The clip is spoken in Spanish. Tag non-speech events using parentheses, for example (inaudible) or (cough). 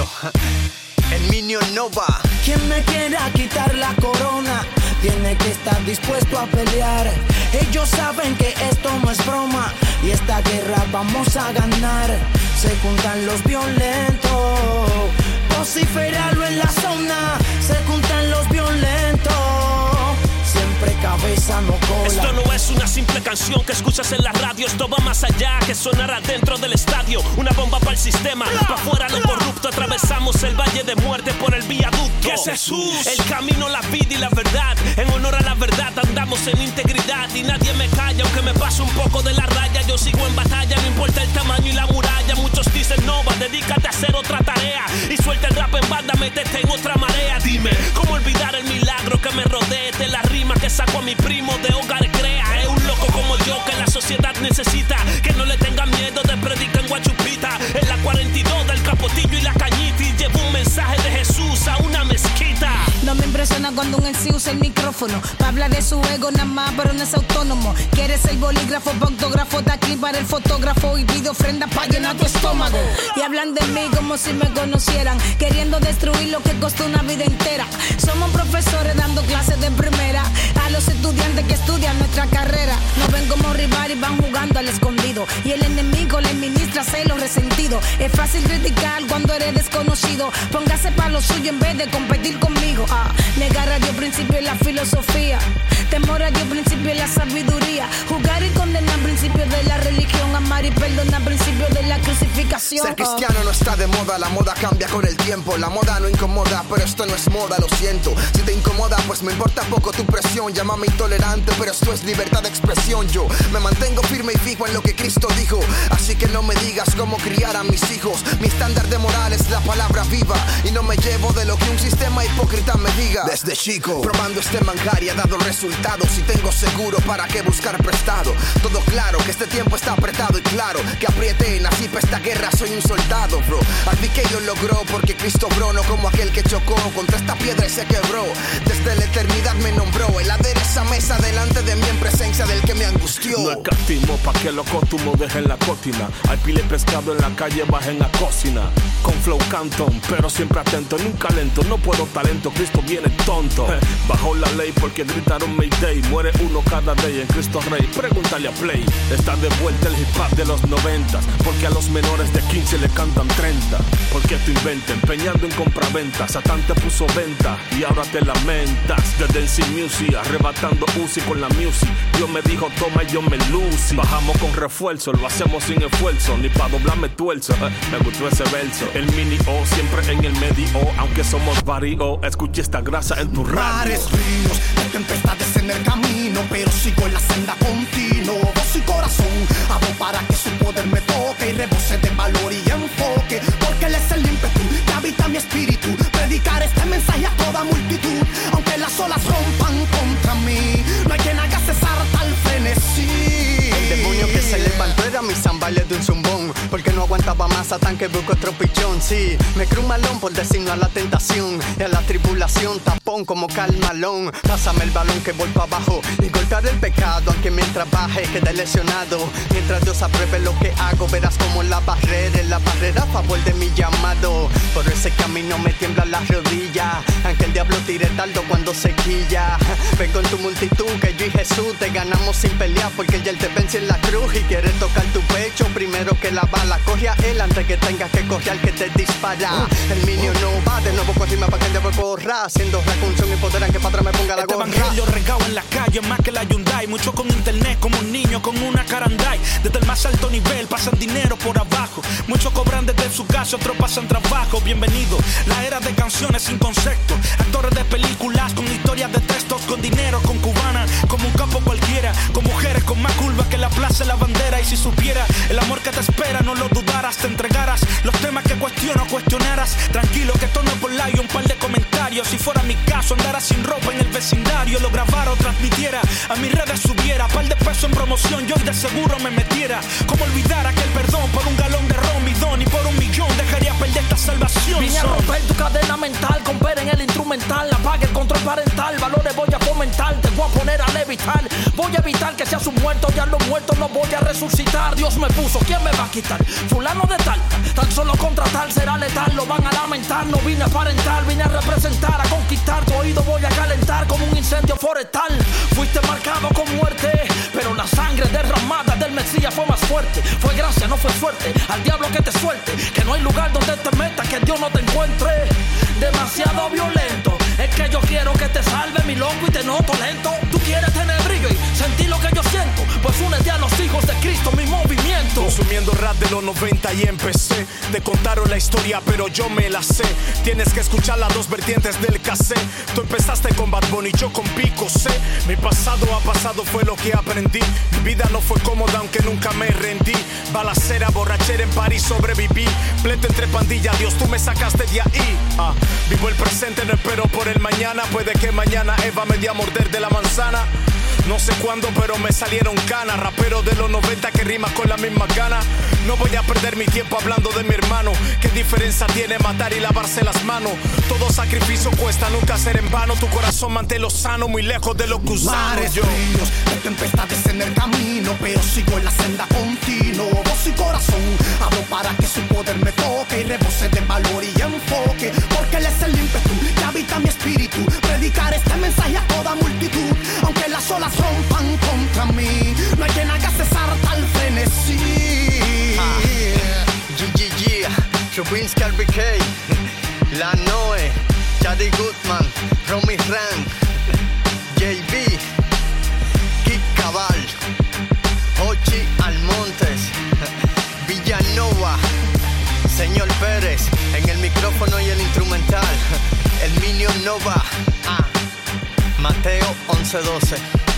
Emilio, el Minio Nova. Quien me quiera quitar la corona tiene que estar dispuesto a pelear. Ellos saben que esto no es broma y esta guerra vamos a ganar. Se juntan los violentos, vociferalo en la zona. Se juntan los violentos cabeza no cola. Esto no es una simple canción que escuchas en la radio, esto va más allá que sonará dentro del estadio. Una bomba para el sistema, para fuera lo corrupto. Atravesamos el valle de muerte por el viaducto. ¿Qué es Jesús? El camino, la vida y la verdad. En honor a la verdad andamos en integridad y nadie me calla, aunque me pase un poco de la raya. Yo sigo en batalla, no importa el tamaño y la muralla. Muchos dicen no, va, dedícate a hacer otra tarea y suelta el rap en banda, métete en otra marea. Dime, ¿cómo olvidar el milagro que me rodee de la rima que saco a mi primo de hogar Cuando un MC usa el micrófono. Para hablar de su ego nada más, pero no es autónomo. Quieres el bolígrafo, autógrafo, de aquí para el fotógrafo. Y pide ofrenda para llenar tu estómago. Y hablan de mí como si me conocieran. Queriendo destruir lo que costó una vida entera. Somos profesores dando clases de primera. A los estudiantes que estudian nuestra carrera. Nos ven como rival y van jugando al escondido. Y el Es fácil criticar cuando eres desconocido. Póngase para lo suyo en vez de competir conmigo. Ah, negar a Dios principio y la filosofía. Temor a Dios principio y la sabiduría. Jugar y condenar principios de la religión. Amar y perdonar principios de la crucificación. Ser cristiano no está de moda, la moda cambia con el tiempo. La moda no incomoda, pero esto no es moda, lo siento. Si te incomoda, pues me importa poco tu presión. Llámame intolerante, pero esto es libertad de expresión. Yo me mantengo firme y fijo en lo que Cristo dijo. Así que no me digas cómo criar a mis hijos. Mi estándar de moral es la palabra viva. Y no me llevo de lo que un sistema hipócrita me diga. Desde chico, probando este manjar y ha dado resultados. Si tengo seguro, ¿para qué buscar prestado? Todo claro que este tiempo está apretado y claro que apriete. Nací para esta guerra, soy un soldado, bro. Así que yo logró porque Cristo, bro, no como aquel que chocó contra esta piedra y se quebró. Desde la eternidad me nombró el esa mesa delante de mí en presencia del que me angustió. No escatimo pa' que lo costumo dejen la cocina. Hay pile pescado en la calle, bajen la cocina. Con flow canton, pero siempre atento, nunca lento. No puedo talento, Cristo viene tonto. Bajo la ley porque gritaron Mayday. Muere uno cada día en Cristo Rey. Pregúntale a Play. Está de vuelta el hip hop de los noventas. Porque a los menores de 15 le cantan 30. Porque tú inventa, empeñando en compraventa. Satán te puso venta y ahora te lamentas. De Dancing Music, arrebatando Uzi con la music. Dios me dijo toma y yo me lucí. Bajamos con refuerzo, lo hacemos sin esfuerzo. Ni pa' doblarme tuerzo. Eh, me gustó ese verso. El mini O siempre en el medio. Aunque somos vario, escuché esta grasa en tu radio. Mares, ríos, tempestades en el camino. Pero sigo en la senda continua. Voz y corazón, hago para que su poder me toque y rebose de valor y enfoque. Porque él es el ímpetu que habita mi espíritu. Predicar este mensaje a toda multitud. Aunque las olas rompan contra mí, no hay quien haga cesar tal frenesí. El demonio que se levantó era mi zambales de un zumbón. Aguantaba más Satán que busco otro pichón. Sí, me creo un malón por decirlo a la tentación y a la tribulación. Tapón como calmalón. Pásame el balón que voy para abajo y golpear el pecado. Aunque mientras baje quede lesionado. Mientras Dios apruebe lo que hago, verás como la barrera, la barrera a favor de mi llamado. Por ese camino me tiembla la rodilla. Aunque el diablo tire taldo cuando se quilla. (laughs) Ven con tu multitud que yo y Jesús te ganamos sin pelear. Porque ya él te vence en la cruz y quiere tocar tu pecho primero que la bala. Coge a él antes que tengas que correr al que te dispara. El minio no va de nuevo con rima para que el diablo corra. Haciendo recunción y poder que padre me ponga la este gorra. evangelio regado en la calle más que la Hyundai. Mucho con internet como un niño con una carandai. Desde el más alto nivel pasan dinero por abajo. Muchos cobran desde su casa, otros pasan trabajo. Bienvenido, la era de canciones sin concepto. Actores de películas con historias de textos, con dinero, con cubana, como un campo cualquiera. Con mujeres con más curvas que la plaza la bandera. Y si supiera el amor que te espera, no lo dudaras, te entregaras. Los temas que cuestiono, cuestionaras. Tranquilo que esto no es por like, un par de comentarios. Si fuera mi caso, andara sin ropa en el vecindario. Lo grabara o transmitiera, a mis redes subiera. Par de pesos en promoción, yo de seguro me metiera. Como olvidar aquel perdón por un salvación. Vine a romper tu cadena mental, con en el instrumental. Apague el control parental, valores voy a fomentar. Te voy a poner a levitar evitar. Voy a evitar que seas un muerto, ya los muertos no voy a resucitar. Dios me puso, ¿quién me va a quitar? Fulano de tal, tan solo contra tal será letal, lo van a lamentar. No vine a aparentar, vine a representar, a conquistar. Tu oído voy a calentar como un incendio forestal. Fuiste marcado con muerte, pero la sangre derramada del Mesías fue más fuerte. Fue gracia, no fue suerte. Al diablo que te suelte, que no hay lugar donde Demasiado violento. Que yo quiero que te salve mi loco y te noto lento. Tú quieres tener brillo y sentir lo que yo siento. Pues únete a los hijos de Cristo, mi movimiento. Consumiendo rap de los 90 y empecé. Te contaron la historia, pero yo me la sé. Tienes que escuchar las dos vertientes del cassé. Tú empezaste con Bad Bunny, yo con Pico C. Mi pasado ha pasado, fue lo que aprendí. Mi vida no fue cómoda, aunque nunca me rendí. Balacera, borrachera en París, sobreviví. Pleito entre pandillas, Dios, tú me sacaste de ahí. Ah, vivo el presente, no espero por el mañana. Puede que mañana Eva me dé a morder de la manzana. No sé cuándo, pero me salieron canas. Rapero de los 90 que rima con la misma gana. No voy a perder mi tiempo hablando de mi hermano. ¿Qué diferencia tiene matar y lavarse las manos? Todo sacrificio cuesta, nunca ser en vano. Tu corazón manténlo sano, muy lejos de los gusanos. Mares Yo. fríos, de tempestades en el camino, pero sigo en la senda continuo. Voz y corazón, hablo para que su poder me toque y rebose de valor y mensaje a toda multitud, aunque las olas rompan contra mí. No hay quien haga cesar tal frenesí. GGG, Chubinski RBK, La Noe, Chadi Goodman, Romy Ran, JB, Kik Cabal, Hochi Almontes, Villanova, Señor Pérez, en el micrófono y el instrumental, el Minion Nova, ah, 1112.